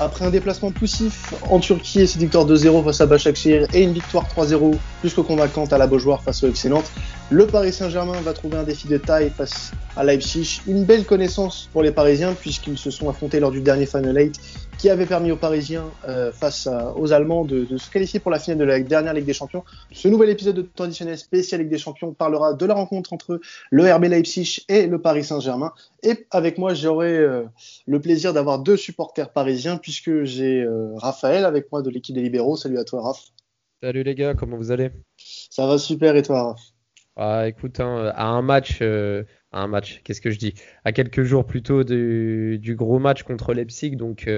Après un déplacement poussif en Turquie et cette victoire 2-0 face à Başakşehir et une victoire 3-0 plus que convaincante à la Beaujoire face au FC Nantes, le Paris Saint-Germain va trouver un défi de taille face à Leipzig. Une belle connaissance pour les Parisiens puisqu'ils se sont affrontés lors du dernier Final 8 qui avait permis aux Parisiens euh, face aux Allemands de, de, se qualifier pour la finale de la dernière Ligue des Champions. Ce nouvel épisode de traditionnel spécial Ligue des Champions parlera de la rencontre entre le RB Leipzig et le Paris Saint-Germain. Et avec moi, j'aurai euh, le plaisir d'avoir deux supporters parisiens puisque j'ai euh, Raphaël avec moi de l'équipe des Libéraux. Salut à toi, Raph. Salut les gars, comment vous allez? Ça va super et toi, Raph? Ah, écoute, hein, à un match, euh, à un match, qu'est-ce que je dis? À quelques jours plutôt du, du gros match contre Leipzig, donc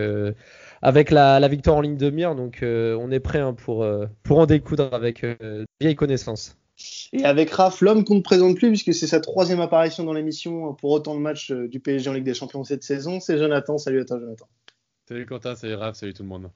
avec la, la, victoire en ligne de mire, donc on est prêt hein, pour, pour en découdre avec vieilles connaissances. Et avec Raph, l'homme qu'on ne présente plus, puisque c'est sa troisième apparition dans l'émission pour autant de matchs euh, du PSG en Ligue des Champions cette saison, c'est Jonathan. Salut à toi, Jonathan. Salut Quentin, salut Raph, salut tout le monde.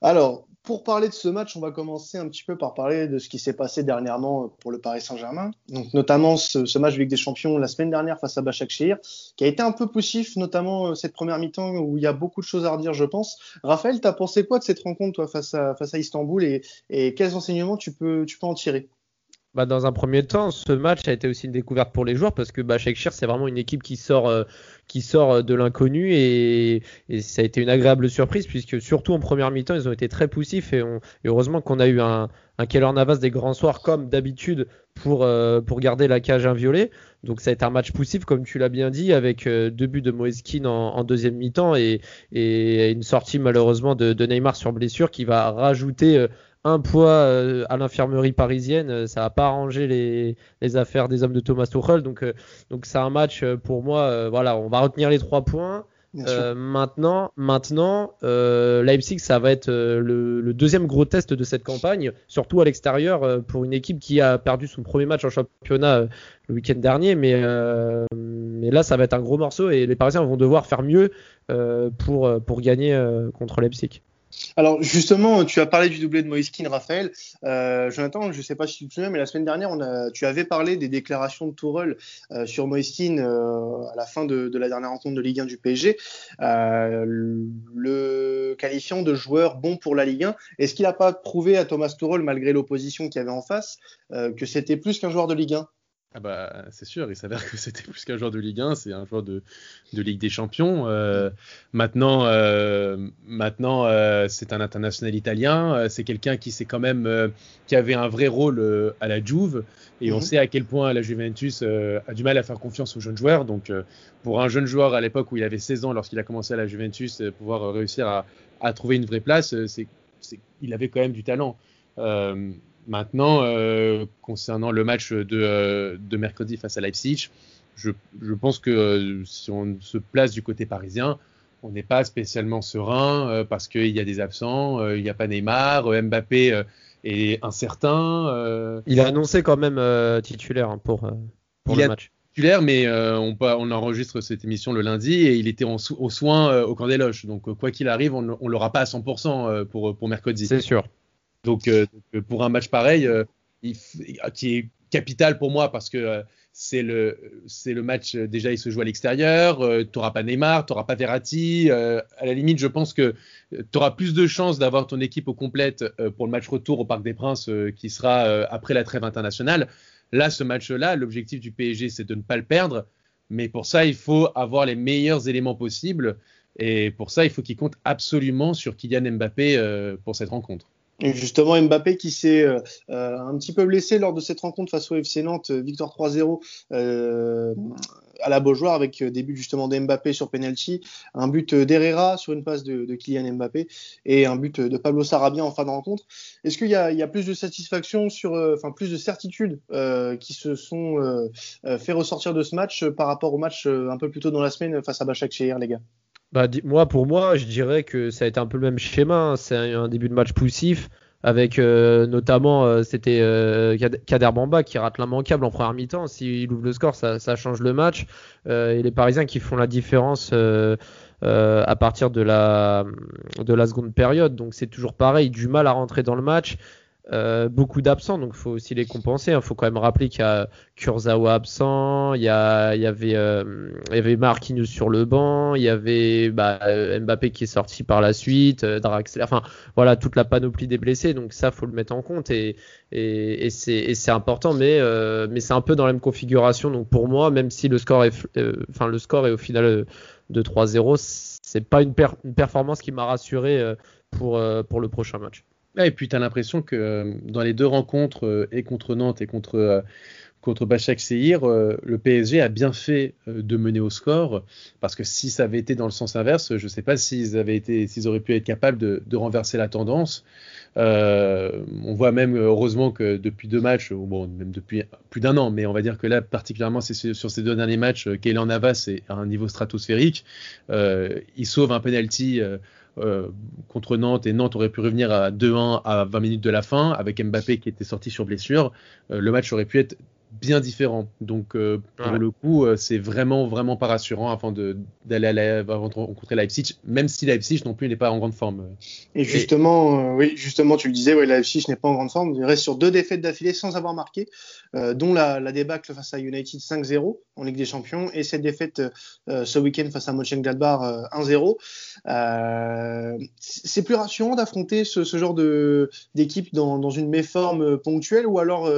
Alors, pour parler de ce match, on va commencer un petit peu par parler de ce qui s'est passé dernièrement pour le Paris Saint-Germain. Donc, notamment ce, match Ligue des Champions la semaine dernière face à Başakşehir, qui a été un peu poussif, notamment euh, cette première mi-temps où il y a beaucoup de choses à redire, je pense. Raphaël, t'as pensé quoi de cette rencontre, toi, face à, Istanbul et, quels enseignements tu peux en tirer? Bah, dans un premier temps, ce match a été aussi une découverte pour les joueurs parce que bah, c'est vraiment une équipe qui sort, euh, qui sort euh, de l'inconnu et, et, ça a été une agréable surprise puisque surtout en première mi-temps, ils ont été très poussifs et, on, et heureusement qu'on a eu un, un Keller Navas des grands soirs comme d'habitude pour, euh, pour garder la cage inviolée. Donc ça a été un match poussif comme tu l'as bien dit avec deux buts de Moeskin en, en deuxième mi-temps et, et, une sortie malheureusement de, de Neymar sur blessure qui va rajouter un poids euh, à l'infirmerie parisienne, euh, ça n'a pas arrangé les, les, affaires des hommes de Thomas Tuchel. Donc, euh, donc c'est un match pour moi. voilà, on va retenir les trois points. maintenant, maintenant, Leipzig, ça va être le, le, deuxième gros test de cette campagne, surtout à l'extérieur pour une équipe qui a perdu son premier match en championnat le week-end dernier. Mais, mais là, ça va être un gros morceau et les Parisiens vont devoir faire mieux pour, pour gagner contre Leipzig. Alors justement, tu as parlé du doublé de Moïskine, Raphaël. Euh, Jonathan, je ne sais pas si tu te souviens, mais la semaine dernière, tu avais parlé des déclarations de Tourelle euh, sur Moïskine euh, à la fin de, la dernière rencontre de Ligue 1 du PSG, le qualifiant de joueur bon pour la Ligue 1. Est-ce qu'il n'a pas prouvé à Thomas Tourelle, malgré l'opposition qu'il y avait en face, que c'était plus qu'un joueur de Ligue 1 ah bah, c'est sûr, il s'avère que c'était plus qu'un joueur de Ligue 1, c'est un joueur de, de Ligue des Champions. Euh, maintenant, euh, maintenant euh, c'est un international italien, euh, c'est quelqu'un qui s'est quand même, euh, qui avait un vrai rôle euh, à la Juve, et on mhm. sait à quel point la Juventus a du mal à faire confiance aux jeunes joueurs. Donc, pour un jeune joueur à l'époque où il avait 16 ans, lorsqu'il a commencé à la Juventus, pouvoir réussir à, à, trouver une vraie place, c'est, il avait quand même du talent. Maintenant, euh, concernant le match de, euh, de, mercredi face à Leipzig, je, je pense que euh, si on se place du côté parisien, on n'est pas spécialement serein parce qu'il y a des absents, il n'y a pas Neymar, Mbappé est incertain. il a annoncé quand même titulaire hein, pour, pour il le match. Titulaire, mais on, on, enregistre cette émission le lundi et il était en, aux soins au camp des loges. Donc quoi qu'il arrive, on ne l'aura pas à 100% pour, pour mercredi. C'est sûr. Donc, euh, euh, pour un match pareil, euh, il, qui est capital pour moi parce que c'est le c'est le match déjà il se joue à l'extérieur tu n'auras pas Neymar tu n'auras pas Verratti à la limite je pense que tu auras plus de chances d'avoir ton équipe au complète pour le match retour au Parc des Princes qui sera après la trêve internationale. Là ce match là l'objectif du PSG c'est de ne pas le perdre. Mais pour ça il faut avoir les meilleurs éléments possibles. Et pour ça il faut qu'il compte absolument sur Kylian Mbappé pour cette rencontre justement, Mbappé qui s'est euh, euh, un petit peu blessé lors de cette rencontre face au FC Nantes, euh, victoire 3-0 euh, à la Beaujoire avec des buts justement d'Mbappé sur penalty, un but d'Herrera sur une passe de, Kylian Mbappé et un but de Pablo Sarabia en fin de rencontre. Est-ce qu'il y, a plus de satisfaction sur, plus de certitude qui se sont fait ressortir de ce match par rapport au match un peu plus tôt dans la semaine face à Bachak hier, les gars? Bah, moi, pour moi, je dirais que ça a été un peu le même schéma. Hein. C'est un, début de match poussif avec euh, notamment euh, c'était euh, Kader Bamba qui rate l'immanquable en première mi-temps. S'il ouvre le score, ça, ça change le match. Euh, et les Parisiens qui font la différence euh, à partir de la de la seconde période. Donc c'est toujours pareil, du mal à rentrer dans le match. Euh, beaucoup d'absents, donc il faut aussi les compenser. Il hein. faut quand même rappeler qu'il y a Kurzawa absent, il y, a, il y avait, euh, il y avait Marquinhos sur le banc, il y avait bah, euh, Mbappé qui est sorti par la suite, Draxler, enfin voilà toute la panoplie des blessés. Donc ça, faut le mettre en compte et, et, et c'est important, mais, mais c'est un peu dans la même configuration. Donc pour moi, même si le score est, enfin le score est au final de 3-0, c'est pas une, une, performance qui m'a rassuré pour, pour le prochain match et puis tu as l'impression que euh, dans les deux rencontres, euh, et contre Nantes et contre, euh, contre Bachak Seir, le PSG a bien fait de mener au score, parce que si ça avait été dans le sens inverse, je ne sais pas s'ils auraient pu être capables de, de renverser la tendance. on voit même heureusement que depuis deux matchs, ou bon même depuis plus d'un an, mais on va dire que là particulièrement c'est sur ces deux derniers matchs, Kélan Navas est à un niveau stratosphérique. il sauve un penalty euh, contre Nantes et Nantes aurait pu revenir à 2-1 à 20 minutes de la fin avec Mbappé qui était sorti sur blessure, euh, le match aurait pu être bien différent. Donc euh, pour le coup, euh, c'est vraiment vraiment pas rassurant avant de d'aller avant de rencontrer Leipzig, même si Leipzig non plus n'est pas en grande forme. Et justement, euh, oui, justement, tu le disais, ouais, Leipzig n'est pas en grande forme. Il reste sur deux défaites d'affilée sans avoir marqué, dont la, la, débâcle face à United 5-0 en Ligue des Champions et cette défaite ce week-end face à Mönchengladbach 1-0. c'est plus rassurant d'affronter ce, ce, genre de d'équipe dans, dans une méforme ponctuelle ou alors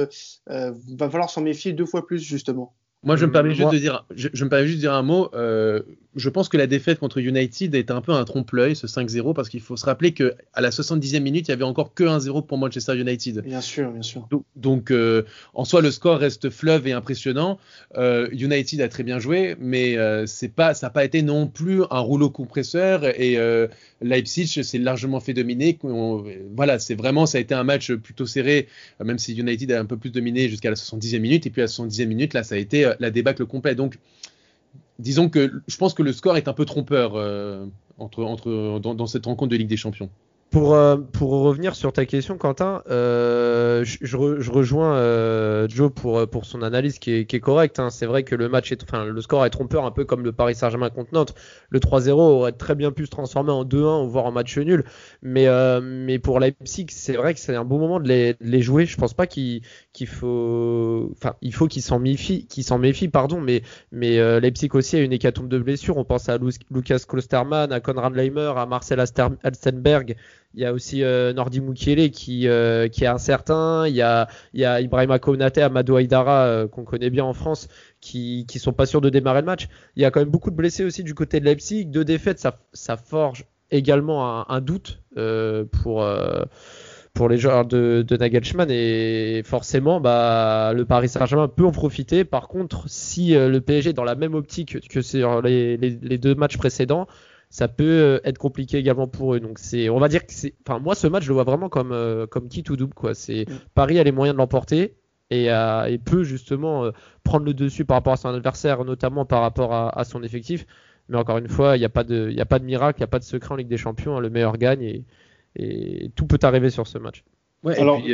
va falloir s'en méfier deux fois plus, justement. Moi, je me permets juste de dire, je, me permets juste de dire un mot. Euh, je pense que la défaite contre United est un peu un trompe-l'œil, ce 5-0, parce qu'il faut se rappeler que à la 70e minute, il y avait encore que 1-0 pour Manchester United. Bien sûr, bien sûr. Donc, euh, en soi, le score reste fleuve et impressionnant. Euh, United a très bien joué, mais c'est pas, ça n'a pas été non plus un rouleau compresseur. Et Leipzig s'est largement fait dominer. voilà, c'est vraiment, ça a été un match plutôt serré, même si United a un peu plus dominé jusqu'à la 70e minute. Et puis à la 70e minute, là, ça a été la débâcle complète. Donc, disons que je pense que le score est un peu trompeur euh, entre, entre, dans, cette rencontre de Ligue des Champions. Pour, euh, pour revenir sur ta question, Quentin, euh, je, je, rejoins euh, Joe pour, pour son analyse qui est, qui est correcte. Hein. C'est vrai que le match est, enfin, le score est trompeur, un peu comme le Paris Saint-Germain contre. Le 3-0 aurait très bien pu se transformer en 2-1 voire en match nul. Mais, euh, mais pour Leipzig, c'est vrai que c'est un bon moment de les, de les jouer. Je pense pas qu'il qu'il faut, enfin, il faut qu'ils s'en méfient, qu'ils s'en méfient, pardon. Mais, mais euh, Leipzig aussi a une hécatombe de blessures. On pense à Lucas Klostermann, à Konrad Leimer, à Marcel Alstenberg. Il y a aussi euh, Nordi Mukiele qui, euh, qui est incertain. Il y a, il y a Ibrahima Konate, Amadou Aïdara euh, qu'on connaît bien en France qui, qui sont pas sûrs de démarrer le match. Il y a quand même beaucoup de blessés aussi du côté de Leipzig. Deux défaites, ça, forge également un, doute pour pour les joueurs de, de, Nagelsmann et forcément bah, le Paris Saint-Germain peut en profiter. Par contre, si le PSG est dans la même optique que sur les deux matchs précédents, ça peut euh, être compliqué également pour eux. Donc c'est, on va dire que c'est, enfin moi ce match je le vois vraiment comme euh, comme qui ou double quoi. C'est mm. Paris a les moyens de l'emporter et, euh, et, peut justement prendre le dessus par rapport à son adversaire, notamment par rapport à, son effectif. Mais encore une fois, il n'y a pas de, il a pas de miracle, il n'y a pas de secret en Ligue des Champions. Hein. le meilleur gagne et, et, tout peut arriver sur ce match. Ouais, Alors, et puis,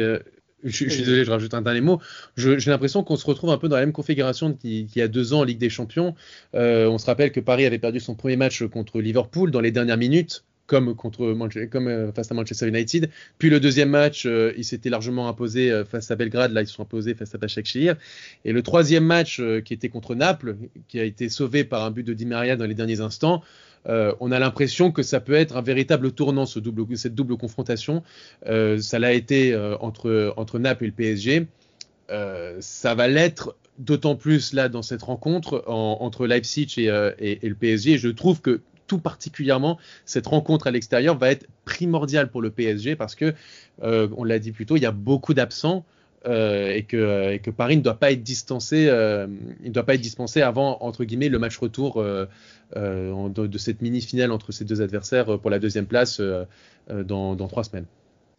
je, suis désolé, je rajoute un dernier mot. J'ai l'impression qu'on se retrouve un peu dans la même configuration qu'il y a deux ans en Ligue des Champions. Euh, on se rappelle que Paris avait perdu son premier match contre Liverpool dans les dernières minutes. Comme, contre, comme euh, face à Manchester United. Puis le deuxième match, euh, il s'était largement imposé face à Belgrade. Là, ils se sont imposés face à Başakşehir. Et le troisième match, qui était contre Naples, qui a été sauvé par un but de Di Maria dans les derniers instants, euh, on a l'impression que ça peut être un véritable tournant, cette double confrontation. Euh, ça l'a été euh, entre, entre Naples et le PSG. ça va l'être d'autant plus là dans cette rencontre entre Leipzig et, et, le PSG. je trouve que tout particulièrement cette rencontre à l'extérieur va être primordiale pour le PSG parce que, on l'a dit plus tôt, il y a beaucoup d'absents. Euh, et, que, et, que, Paris ne doit pas être distancé, euh, doit pas être dispensé avant entre guillemets le match retour euh, de, cette mini-finale entre ces deux adversaires pour la deuxième place dans trois semaines.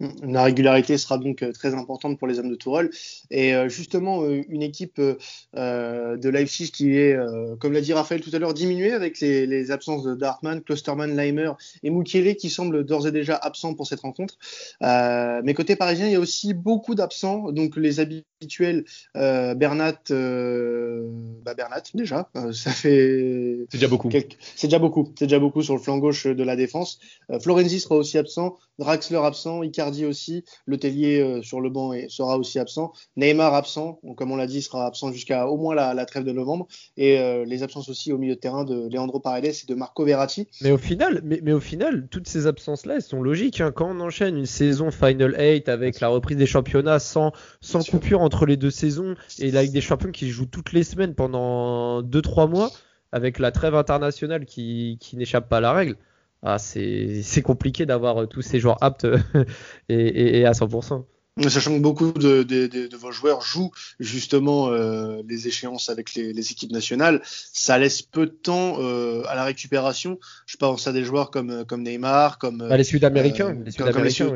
La régularité sera donc euh, très importante pour les hommes de Tourelle. Et euh, justement, euh, une équipe de Leipzig qui est, comme l'a dit Raphaël tout à l'heure, diminuée avec les, absences de Dartman, Klosterman, Leimer et Mukiele qui semblent d'ores et déjà absents pour cette rencontre. mais côté parisien, il y a aussi beaucoup d'absents. Donc les habituels Bernat, bah Bernat déjà, ça fait. C'est déjà beaucoup. C'est déjà beaucoup. C'est déjà beaucoup sur le flanc gauche de la défense. Florenzi sera aussi absent, Draxler absent, Icardi Icardi aussi. Le Tellier sur le banc et sera aussi absent. Neymar absent, comme on l'a dit, sera absent jusqu'à au moins la, trêve de novembre. Et les absences aussi au milieu de terrain de Leandro Paredes et de Marco Verratti. Mais au final, mais, au final toutes ces absences-là, elles sont logiques. Hein. Quand on enchaîne une saison Final 8 avec la reprise des championnats sans, sans coupure entre les deux saisons et la Ligue des Champions qui joue toutes les semaines pendant 2-3 mois avec la trêve internationale qui, qui n'échappe pas à la règle, ah, c'est compliqué d'avoir euh, tous ces joueurs aptes et, et, à 100%. Sachant que beaucoup de, de, de, vos joueurs jouent justement euh, les échéances avec les, les, équipes nationales, ça laisse peu de temps euh, à la récupération. Je pense à des joueurs comme, comme Neymar, comme bah, les Sud-Américains,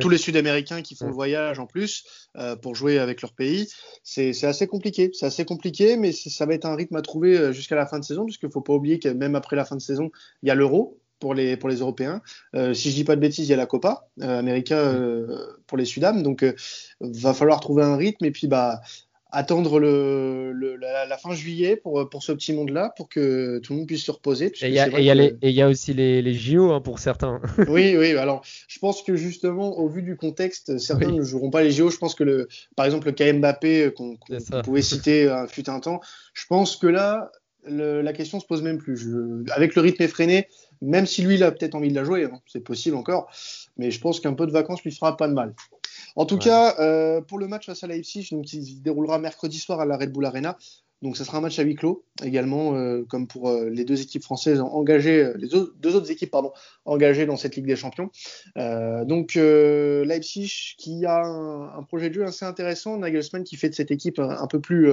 tous les Sud-Américains qui font le voyage en plus euh, pour jouer avec leur pays. C'est assez compliqué, c'est assez compliqué, mais ça va être un rythme à trouver jusqu'à la fin de saison, puisqu'il faut pas oublier que même après la fin de saison, il y a l'Euro pour les, pour les Européens. Euh, si je dis pas de bêtises, il y a la Copa euh, América euh, pour les Sudam. Donc, euh, va falloir trouver un rythme et puis bah, attendre le, le la, fin juillet pour, pour ce petit monde-là, pour que tout le monde puisse se reposer. Et il y, y, y, a aussi les, les JO hein, pour certains. oui, oui. Alors, je pense que justement, au vu du contexte, certains ne joueront pas les JO. Je pense que, le, par exemple, le KM Mbappé qu'on pouvait citer fut un temps, je pense que là, le, la question se pose même plus. Je, avec le rythme effréné, même si lui, il a peut-être envie de la jouer, hein, c'est possible encore. Mais je pense qu'un peu de vacances lui fera pas de mal. En tout cas, euh, pour le match face à Leipzig, qui se déroulera mercredi soir à la Red Bull Arena, donc ça sera un match à huis clos également, euh, comme pour euh, les deux équipes françaises engagées, les deux autres équipes pardon, engagées dans cette Ligue des Champions. donc Leipzig qui a un, projet de jeu assez intéressant, Nagelsmann qui fait de cette équipe un, peu plus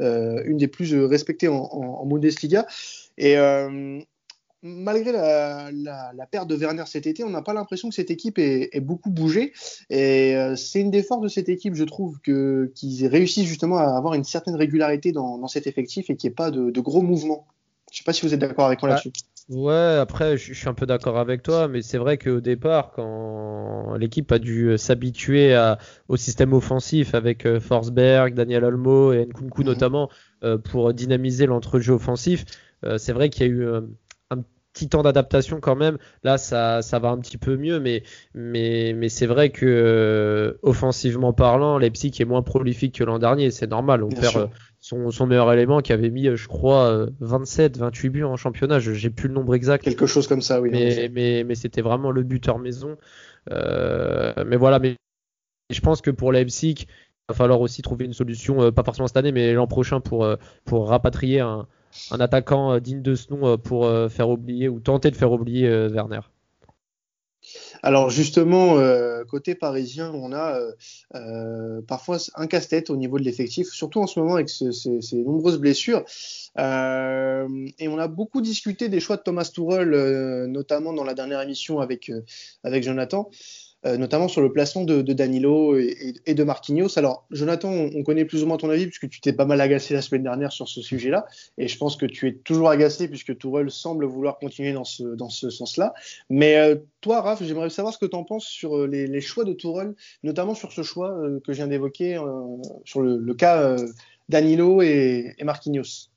une des plus respectées en, en, en Bundesliga. Et malgré la, perte de Werner cet été, on n'a pas l'impression que cette équipe ait, beaucoup bougé. Et euh, c'est une des forces de cette équipe, je trouve, qu'ils réussissent justement à avoir une certaine régularité dans, cet effectif et qu'il n'y ait pas de, gros mouvements. Je ne sais pas si vous êtes d'accord avec moi là-dessus. Ouais, après, je, suis un peu d'accord avec toi, mais c'est vrai qu'au départ, quand l'équipe a dû s'habituer au système offensif avec euh, Forsberg, Daniel Olmo et Nkunku mhm. notamment euh, pour dynamiser l'entrejeu offensif, c'est vrai qu'il y a eu petit temps d'adaptation quand même. Là, ça, ça va un petit peu mieux, mais, mais, mais c'est vrai que euh, offensivement parlant, Leipzig est moins prolifique que l'an dernier. C'est normal. On perd euh, son, son, meilleur élément qui avait mis, euh, je crois, 27, 28 buts en championnat. J'ai plus le nombre exact. Quelque chose comme ça, oui. Mais, mais, mais c'était vraiment le buteur maison. mais voilà, mais je pense que pour Leipzig, il va falloir aussi trouver une solution, pas forcément cette année, mais l'an prochain pour, pour rapatrier un un attaquant euh, digne de ce nom euh, pour euh, faire oublier ou tenter de faire oublier Werner. Alors justement, côté parisien, on a parfois un casse-tête au niveau de l'effectif, surtout en ce moment avec ces nombreuses blessures. et on a beaucoup discuté des choix de Thomas Tuchel, notamment dans la dernière émission avec, avec Jonathan. Euh, notamment sur le placement de, Danilo et, de Marquinhos. Alors, Jonathan, on, connaît plus ou moins ton avis puisque tu t'es pas mal agacé la semaine dernière sur ce sujet-là, et je pense que tu es toujours agacé puisque Tourelle semble vouloir continuer dans ce, dans ce sens-là. Mais euh, toi, Raph, j'aimerais savoir ce que tu en penses sur euh, les, choix de Tourelle, notamment sur ce choix que je viens d'évoquer, sur le, cas Danilo et, et Marquinhos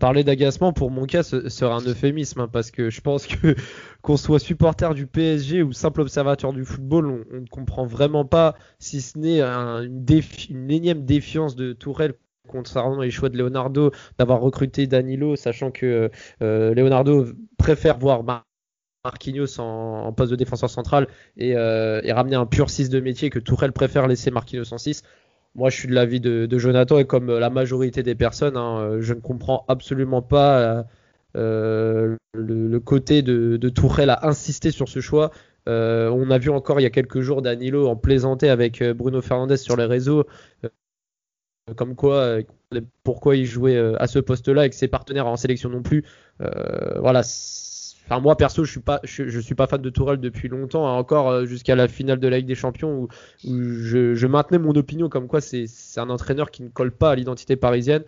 parler d'agacement pour mon cas ce sera un euphémisme hein, parce que je pense que qu'on soit supporter du PSG ou simple observateur du football, on, ne comprend vraiment pas si ce n'est une, énième défiance de Tourelle concernant les choix de Leonardo d'avoir recruté Danilo, sachant que euh, Leonardo préfère voir Marquinhos en, poste de défenseur central et, euh, et, ramener un pur 6 de métier que Tourelle préfère laisser Marquinhos en 6 moi, je suis de l'avis de, Jonathan et comme la majorité des personnes, hein, je ne comprends absolument pas euh, le, côté de, de Tourelle à insister sur ce choix. Euh, on a vu encore il y a quelques jours Danilo en plaisanter avec euh, Bruno Fernandez sur les réseaux, comme quoi, pourquoi il jouait à ce poste-là et que ses partenaires en sélection non plus. voilà, Enfin, moi perso, je suis pas, je, suis pas fan de Tourelle depuis longtemps, hein, encore euh, jusqu'à la finale de la Ligue des Champions où, je, maintenais mon opinion comme quoi c'est un entraîneur qui ne colle pas à l'identité parisienne.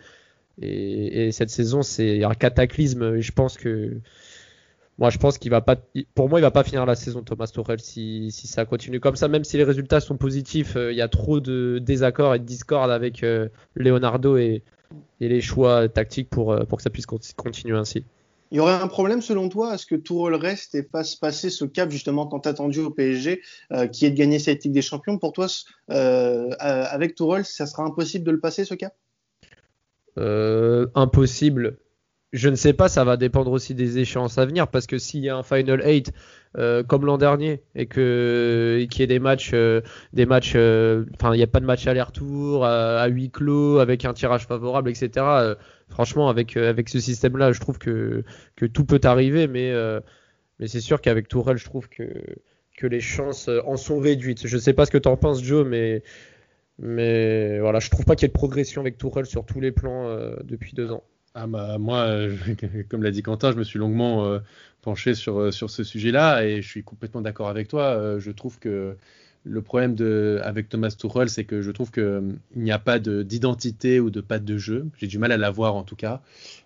Et, cette saison, c'est un cataclysme. Et je pense que, moi, je pense qu'il va pas, pour moi, il va pas finir la saison Thomas Tourelle si, ça continue comme ça. Même si les résultats sont positifs, euh, il y a trop de désaccords et de discordes avec euh, Leonardo et, les choix tactiques pour, pour que ça puisse continuer ainsi. Il y aurait un problème selon toi à ce que Tourelle reste et fasse passer ce cap justement tant attendu au PSG, euh, qui est de gagner cette Ligue des Champions? Pour toi, euh, avec Tourelle, ça sera impossible de le passer ce cap? Euh, Impossible. Je ne sais pas, ça va dépendre aussi des échéances à venir parce que s'il y a un Final 8 euh, comme l'an dernier et que qu'il y ait des matchs, euh, des matchs, euh, enfin il a pas de match aller-retour à, huis clos avec un tirage favorable, etc. franchement, avec avec ce système-là, je trouve que que tout peut arriver, mais mais c'est sûr qu'avec Tourelle, je trouve que que les chances en sont réduites. Je ne sais pas ce que tu en penses, Joe, mais mais voilà, je trouve pas qu'il y ait de progression avec Tourelle sur tous les plans depuis deux ans. Ah bah, moi, euh, comme l'a dit Quentin, je me suis longuement euh, penché sur, euh, sur ce sujet-là et je suis complètement d'accord avec toi. je trouve que le problème avec Thomas Tuchel, c'est que je trouve qu'il n'y a pas d'identité ou de patte de jeu. J'ai du mal à la voir en tout cas.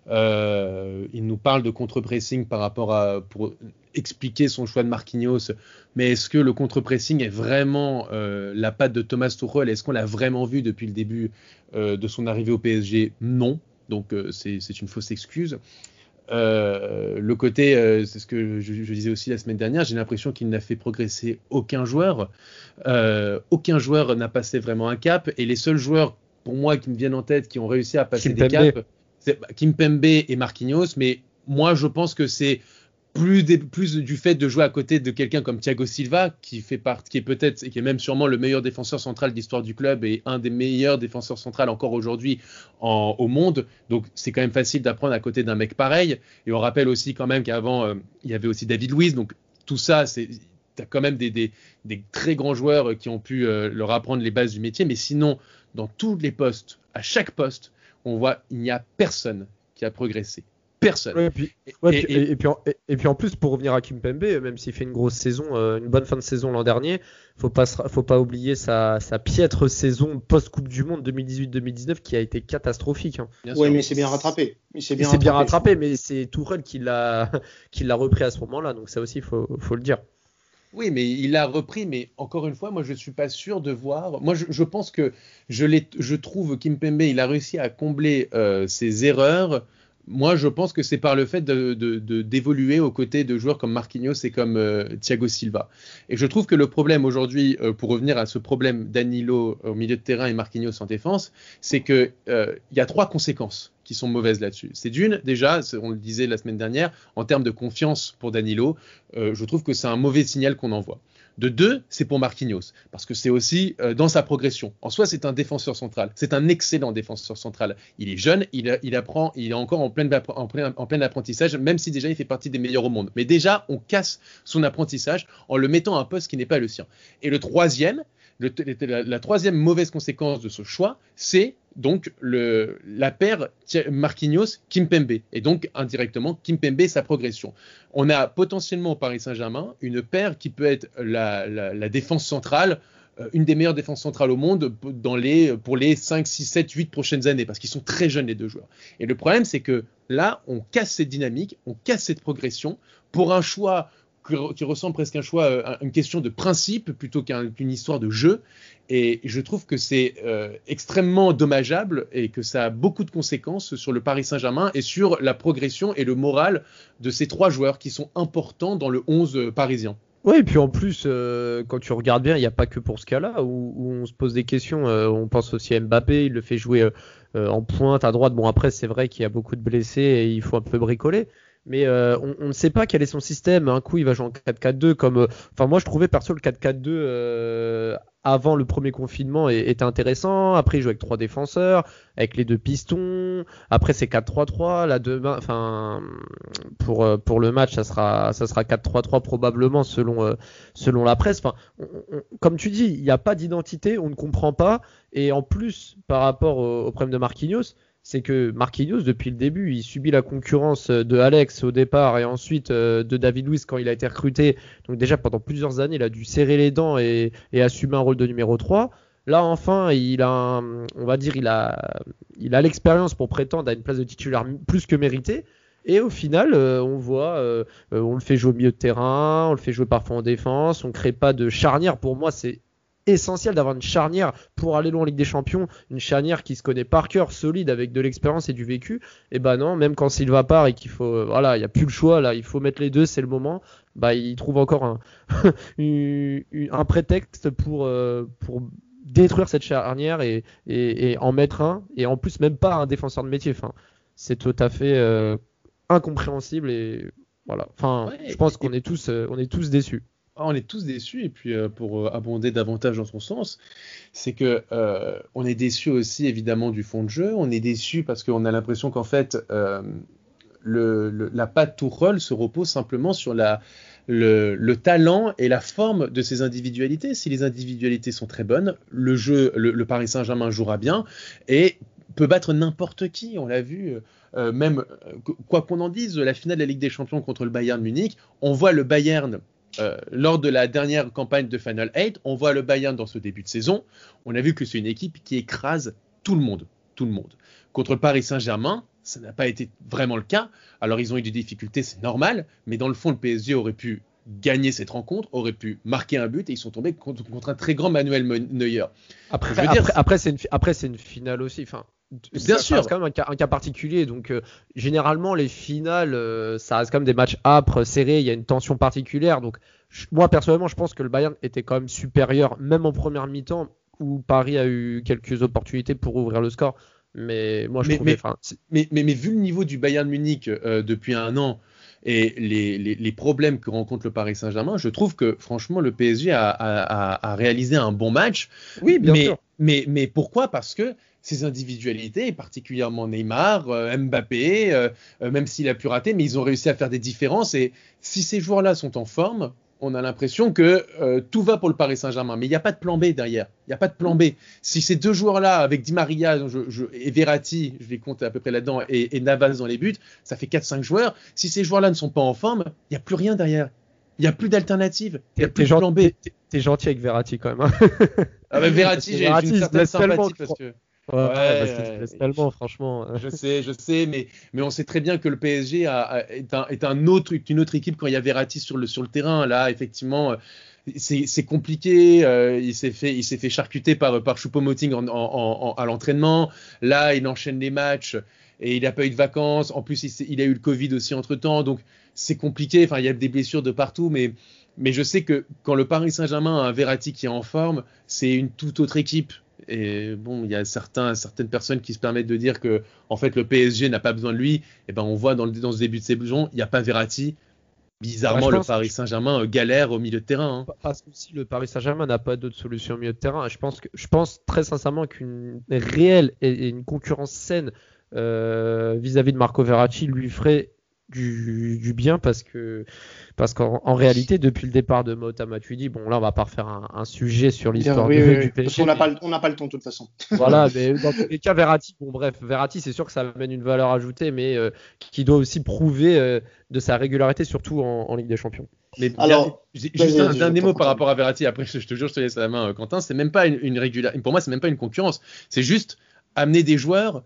il nous parle de contre-pressing par rapport à pour expliquer son choix de Marquinhos. Mais est-ce que le contre-pressing est vraiment la patte de Thomas Tuchel? Est-ce qu'on l'a vraiment vu depuis le début de son arrivée au PSG Non. Donc euh, c'est une fausse excuse. Euh, le côté, euh, c'est ce que je, disais aussi la semaine dernière, j'ai l'impression qu'il n'a fait progresser aucun joueur. aucun joueur n'a passé vraiment un cap. Et les seuls joueurs, pour moi, qui me viennent en tête, qui ont réussi à passer des caps, c'est Kimpembe et Marquinhos. Mais moi, je pense que c'est plus, du fait de jouer à côté de quelqu'un comme Thiago Silva, qui fait est peut-être, et qui est même sûrement le meilleur défenseur central d'histoire du club et un des meilleurs défenseurs centrales encore aujourd'hui au monde. Donc c'est quand même facile d'apprendre à côté d'un mec pareil. Et on rappelle aussi quand même qu'avant euh, il y avait aussi David Luiz. Donc tout ça, c'est as quand même des, très grands joueurs qui ont pu euh, leur apprendre les bases du métier. Mais sinon, dans tous les postes, à chaque poste, on voit il n'y a personne qui a progressé personne. et, puis, et, puis en, et, puis en, plus, pour revenir à Kim Pembe, même s'il fait une grosse saison, euh, une bonne fin de saison l'an dernier, faut pas, faut pas oublier sa, sa piètre saison post-Coupe du Monde 2018-2019 qui a été catastrophique. Hein. Oui, mais c'est bien rattrapé. C'est bien, bien, rattrapé, mais c'est Tourelle qui l'a, qui l'a repris à ce moment-là, donc ça aussi, faut, faut le dire. Oui, mais il l'a repris, mais encore une fois, moi je ne suis pas sûr de voir. Moi je, je pense que je, je trouve Kim Pembe, il a réussi à combler euh, ses erreurs moi, je pense que c'est par le fait d'évoluer de, aux côtés de joueurs comme Marquinhos et comme euh, Thiago Silva. Et je trouve que le problème aujourd'hui, euh, pour revenir à ce problème Danilo au milieu de terrain et Marquinhos en défense, c'est qu'il euh, y a trois conséquences qui sont mauvaises là-dessus. C'est d'une, déjà, on le disait la semaine dernière, en termes de confiance pour Danilo, je trouve que c'est un mauvais signal qu'on envoie. De deux, c'est pour Marquinhos, parce que c'est aussi euh, dans sa progression. En soi, c'est un défenseur central. C'est un excellent défenseur central. Il est jeune, il, apprend, il est encore en plein, en, en plein apprentissage, même si déjà il fait partie des meilleurs au monde. Mais déjà, on casse son apprentissage en le mettant à un poste qui n'est pas le sien. Et le troisième, la, troisième mauvaise conséquence de ce choix, c'est donc la paire Marquinhos Kimpembe et donc indirectement Kimpembe sa progression. On a potentiellement au Paris Saint-Germain une paire qui peut être la, défense centrale euh, une des meilleures défenses centrales au monde pour les 5, 6, 7, 8 prochaines années, parce qu'ils sont très jeunes les deux joueurs. Et le problème, c'est que là, on casse cette dynamique, on casse cette progression pour un choix qui, ressemble presque un choix, euh, une question de principe plutôt qu'une histoire de jeu. Et je trouve que c'est euh, extrêmement dommageable et que ça a beaucoup de conséquences sur le Paris Saint-Germain et sur la progression et le moral de ces trois joueurs qui sont importants dans le 11 euh, parisien. Oui, et puis en plus, quand tu regardes bien, il n'y a pas que pour ce cas-là où, on se pose des questions. on pense aussi à Mbappé, il le fait jouer en pointe à droite. Bon, après, c'est vrai qu'il y a beaucoup de blessés et il faut un peu bricoler mais euh, on, ne sait pas quel est son système. Un coup, il va jouer en 4-4-2 comme. Euh, enfin, moi, je trouvais perso le 4-4-2 euh, avant le premier confinement était intéressant. Après, il joue avec trois défenseurs, avec les deux pistons. Après, c'est 4-3-3. Là, enfin, pour pour le match, ça sera ça sera 4-3-3 probablement selon selon la presse. Enfin, comme tu dis, il n'y a pas d'identité, on ne comprend pas. Et en plus, par rapport au problème de Marquinhos c'est que Marquinhos, depuis le début, il subit la concurrence de Alex au départ et ensuite euh, de David Luiz quand il a été recruté. Donc déjà pendant plusieurs années, il a dû serrer les dents et, assumer un rôle de numéro 3. Là enfin, il a, on va dire, il a, il a l'expérience pour prétendre à une place de titulaire plus que méritée. Et au final, euh, on voit, euh, on le fait jouer au milieu de terrain, on le fait jouer parfois en défense, on crée pas de charnière. Pour moi, c'est essentiel d'avoir une charnière pour aller loin en Ligue des Champions, une charnière qui se connaît par cœur, solide, avec de l'expérience et du vécu. Et bah non, même quand Silva part et qu'il faut, euh, voilà, il n'y a plus le choix là, il faut mettre les deux, c'est le moment. Bah il trouve encore un, un prétexte pour, euh, pour détruire cette charnière et, et, en mettre un, et en plus même pas un défenseur de métier. Enfin, c'est tout à fait euh, incompréhensible et voilà. Enfin, je pense qu'on est tous, on est tous déçus. Ah, on est tous déçus et puis euh, pour euh, abonder davantage dans son sens, c'est que euh, on est déçus aussi évidemment du fond de jeu. On est déçus parce qu'on a l'impression qu'en fait le, la patte se repose simplement sur la, le, talent et la forme de ses individualités. Si les individualités sont très bonnes, le jeu, le, Paris Saint-Germain jouera bien et peut battre n'importe qui. On l'a vu. même quoi qu'on en dise, la finale de la Ligue des Champions contre le Bayern Munich, on voit le Bayern euh, lors de la dernière campagne de Final 8, on voit le Bayern dans ce début de saison. On a vu que c'est une équipe qui écrase tout le monde. Tout le monde. Contre Paris Saint-Germain, ça n'a pas été vraiment le cas. Alors ils ont eu des difficultés, c'est normal, mais dans le fond, le PSG aurait pu gagner cette rencontre, aurait pu marquer un but et ils sont tombés contre, un très grand Manuel Neuer. Après, après, c'est une, une, finale aussi. Enfin, Bien sûr. C'est quand même un cas, particulier. Donc, euh, généralement, les finales, euh, ça reste quand même des matchs âpres, serrés. Il y a une tension particulière. Donc, moi, personnellement, je pense que le Bayern était quand même supérieur, même en première mi-temps, où Paris a eu quelques opportunités pour ouvrir le score. Mais moi, je mais, trouvais. Mais, mais, mais, vu le niveau du Bayern Munich euh, depuis un an et les, les, problèmes que rencontre le Paris Saint-Germain, je trouve que franchement, le PSG a, a, a, réalisé un bon match. Oui, bien sûr. Mais, mais pourquoi? Parce que ses individualités, particulièrement Neymar, euh, Mbappé, euh, euh, même s'il a pu rater, mais ils ont réussi à faire des différences. Et si ces joueurs-là sont en forme, on a l'impression que tout va pour le Paris Saint-Germain. Mais il n'y a pas de plan B derrière. Il n'y a pas de plan B. Si ces deux joueurs-là, avec Di Maria et Verratti, je vais compter à peu près là-dedans, et, Navas dans les buts, ça fait 4-5 joueurs. Si ces joueurs-là ne sont pas en forme, il n'y a plus rien derrière. Il n'y a plus d'alternative. Il n'y a plus de plan B. T'es gentil avec Verratti quand même. Hein. ah Verratti, j'ai une certaine sympathie parce que Ouais, parce tellement, franchement. Je sais, je sais, mais, mais on sait très bien que le PSG a, est, un, est un autre, une autre équipe quand il y a Verratti sur le, sur le terrain. Là, effectivement, euh, c'est compliqué. Euh, il s'est fait, il s'est fait charcuter par, par Choupo-Moting en, en, à l'entraînement. Là, il enchaîne les matchs et il n'a pas eu de vacances. En plus, il, il a eu le Covid aussi entre temps. Donc, c'est compliqué. Enfin, il y a des blessures de partout, mais. Mais je sais que quand le Paris Saint-Germain a un Verratti qui est en forme, c'est une toute autre équipe. Et bon, il y a certains, certaines personnes qui se permettent de dire que en fait le PSG n'a pas besoin de lui. Et eh ben on voit dans, le, dans ce début de saison, il n'y a pas Verratti. Bizarrement, le Paris Saint-Germain euh, galère au milieu de terrain. Hein. Parce que si le Paris Saint-Germain n'a pas d'autre solution au milieu de terrain, je pense que je pense très sincèrement qu'une réelle et une concurrence saine euh, vis-à-vis de Marco Verratti lui ferait du, bien parce que parce qu'en réalité depuis le départ de Mota Matuidi bon là on va pas refaire un, sujet sur l'histoire du PSG qu'on n'a pas on n'a pas le temps de toute façon. Voilà mais dans tous les cas Verratti bon bref Verratti c'est sûr que ça amène une valeur ajoutée mais euh, qui doit aussi prouver euh, de sa régularité surtout en, Ligue des Champions. Mais alors juste un dernier mot par rapport à Verratti. Après je te jure je te laisse la main euh, Quentin. C'est même pas une, une régularité pour moi c'est même pas une concurrence. C'est juste amener des joueurs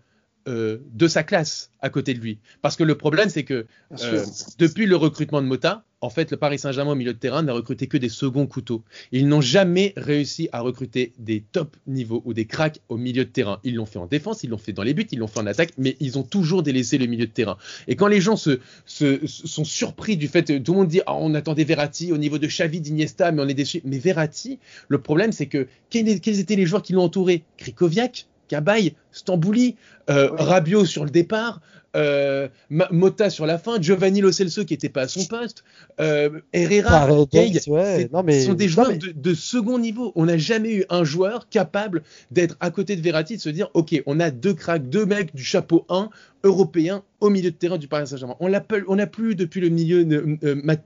euh, de sa classe à côté de lui. Parce que le problème, c'est que euh, depuis le recrutement de Mota, en fait, le Paris Saint-Germain au milieu de terrain n'a recruté que des seconds couteaux. Ils n'ont jamais réussi à recruter des top niveaux ou des cracks au milieu de terrain. Ils l'ont fait en défense, ils l'ont fait dans les buts, ils l'ont fait en attaque, mais ils ont toujours délaissé le milieu de terrain. Et quand les gens se, sont surpris du fait, tout le monde dit, ah, on attendait Verratti au niveau de Xavi, d'Iniesta, mais on est déçu. Mais Verratti, le problème, c'est que quels étaient les joueurs qui l'ont entouré? Krikoviak, Cabaye, Stambouli, euh, Rabiot sur le départ, euh, Mota sur la fin, Giovanni Lo Celso qui n'était pas à son poste, euh, Herrera, ce sont des joueurs de, second niveau. On n'a jamais eu un joueur capable d'être à côté de Verratti, de se dire ok, on a deux cracks, deux mecs du chapeau 1 européen au milieu de terrain du Paris Saint-Germain. On n'a plus depuis le milieu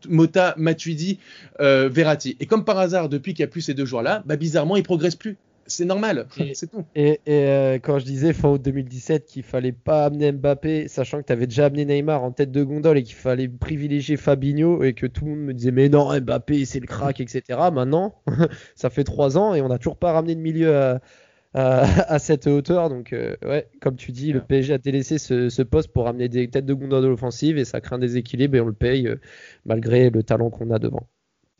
Mota, Matuidi, Verratti. Et comme par hasard, depuis qu'il n'y a plus ces deux joueurs-là, bah, bizarrement, ils progressent plus c'est normal, c'est tout. Et, euh, quand je disais fin août 2017 qu'il fallait pas amener Mbappé, sachant que tu avais déjà amené Neymar en tête de gondole et qu'il fallait privilégier Fabinho et que tout le monde me disait mais non Mbappé c'est le crack etc. Maintenant, ça fait trois ans et on n'a toujours pas ramené de milieu à, à, cette hauteur. Donc euh, ouais, comme tu dis, le PSG a délaissé ce, ce, poste pour ramener des têtes de gondole offensives et ça crée un déséquilibre et on le paye euh, malgré le talent qu'on a devant.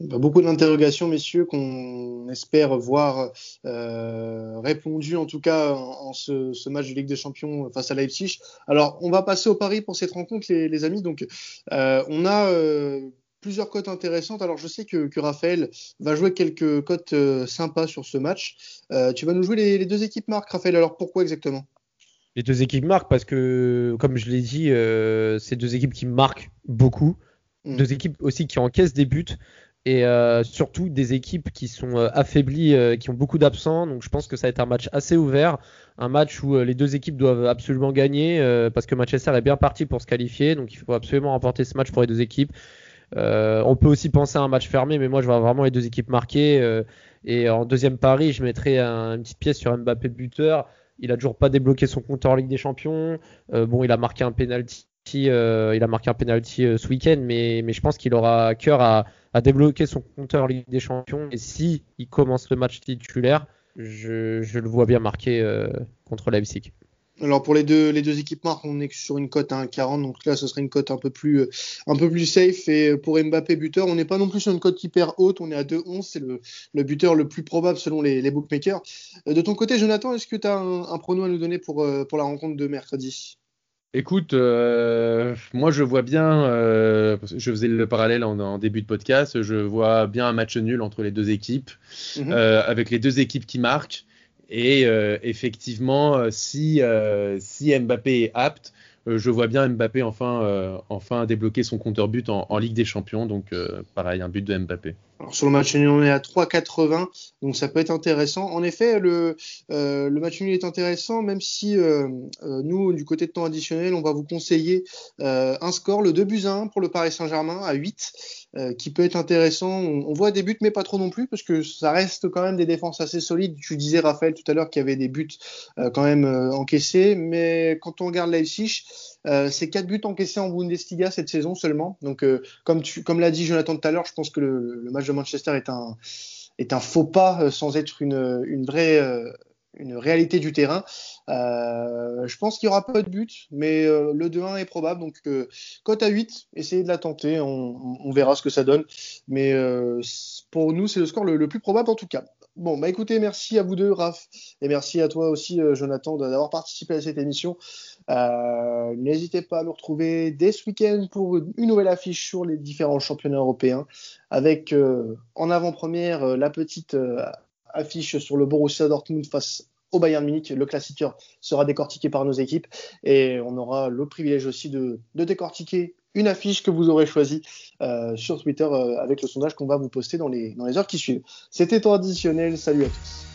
Beaucoup d'interrogations, messieurs, qu'on espère voir euh, répondues en tout cas en, ce, match de Ligue des Champions face à Leipzig. Alors, on va passer au pari pour cette rencontre, les, amis. Donc, euh, on a euh, plusieurs cotes intéressantes. Alors, je sais que, Raphaël va jouer quelques cotes sympas sur ce match. tu vas nous jouer les, deux équipes marques, Raphaël. Alors, pourquoi exactement? Les deux équipes marques parce que, comme je l'ai dit, c'est deux équipes qui marquent beaucoup. Mm. Deux équipes aussi qui encaissent des buts et euh, surtout des équipes qui sont euh, affaiblies, euh, qui ont beaucoup d'absents. Donc je pense que ça va être un match assez ouvert, un match où les deux équipes doivent absolument gagner parce que Manchester est bien parti pour se qualifier. Donc il faut absolument remporter ce match pour les deux équipes. on peut aussi penser à un match fermé, mais moi je vois vraiment les deux équipes marquées. et en deuxième pari, je mettrai un, une petite pièce sur Mbappé buteur. Il a toujours pas débloqué son compteur en Ligue des Champions. bon, il a marqué un penalty. Il a marqué un penalty ce week-end, mais, je pense qu'il aura cœur à, débloquer son compteur Ligue des Champions. Et si il commence le match titulaire, je, le vois bien marqué euh, contre Leipzig. Alors pour les deux, équipes marques, on est sur une cote à 1,40, donc là ce serait une cote un peu plus euh, safe. Et pour Mbappé buteur, on n'est pas non plus sur une cote hyper haute, on est à 2,11, c'est le, buteur le plus probable selon les, bookmakers. Euh, de ton côté, Jonathan, est-ce que tu as un, un, à nous donner pour la rencontre de mercredi? Écoute, euh, moi je vois bien, euh, je faisais le parallèle en, début de podcast, je vois bien un match nul entre les deux équipes, mhm. euh, avec les deux équipes qui marquent. Et effectivement, si, si Mbappé est apte, je vois bien Mbappé enfin, enfin débloquer son compteur but en, en Ligue des Champions. Donc pareil, un but de Mbappé. Alors sur le match nul, on est à 3,80, donc ça peut être intéressant. En effet, le, euh, match nul est intéressant, même si euh, euh, nous, du côté de temps additionnel, on va vous conseiller un score, le 2 buts à 1 pour le Paris Saint-Germain à 8, qui peut être intéressant. On, voit des buts, mais pas trop non plus, parce que ça reste quand même des défenses assez solides. Tu disais, Raphaël, tout à l'heure qu'il y avait des buts quand même encaissés, mais quand on regarde Leipzig, euh, c'est quatre buts encaissés en Bundesliga cette saison seulement. Donc, euh, comme, l'a dit Jonathan tout à l'heure, je pense que le, match de Manchester est un, faux pas euh, sans être une, vraie une réalité du terrain. Euh, je pense qu'il y aura pas de but, mais euh, le 2-1 est probable. Donc, euh, cote à 8, essayez de la tenter. On, on, verra ce que ça donne. Mais pour nous, c'est le score le, le, plus probable en tout cas. Bon, bah écoutez, merci à vous deux, Raph, et merci à toi aussi, Jonathan, d'avoir participé à cette émission. Euh, n'hésitez pas à nous retrouver dès ce week-end pour une nouvelle affiche sur les différents championnats européens, avec euh, en avant-première euh, la petite affiche sur le Borussia Dortmund face au Bayern Munich. Le classiqueur sera décortiqué par nos équipes et on aura le privilège aussi de, décortiquer une affiche que vous aurez choisie sur Twitter avec le sondage qu'on va vous poster dans les, dans les heures qui suivent. C'était traditionnel. Salut à tous.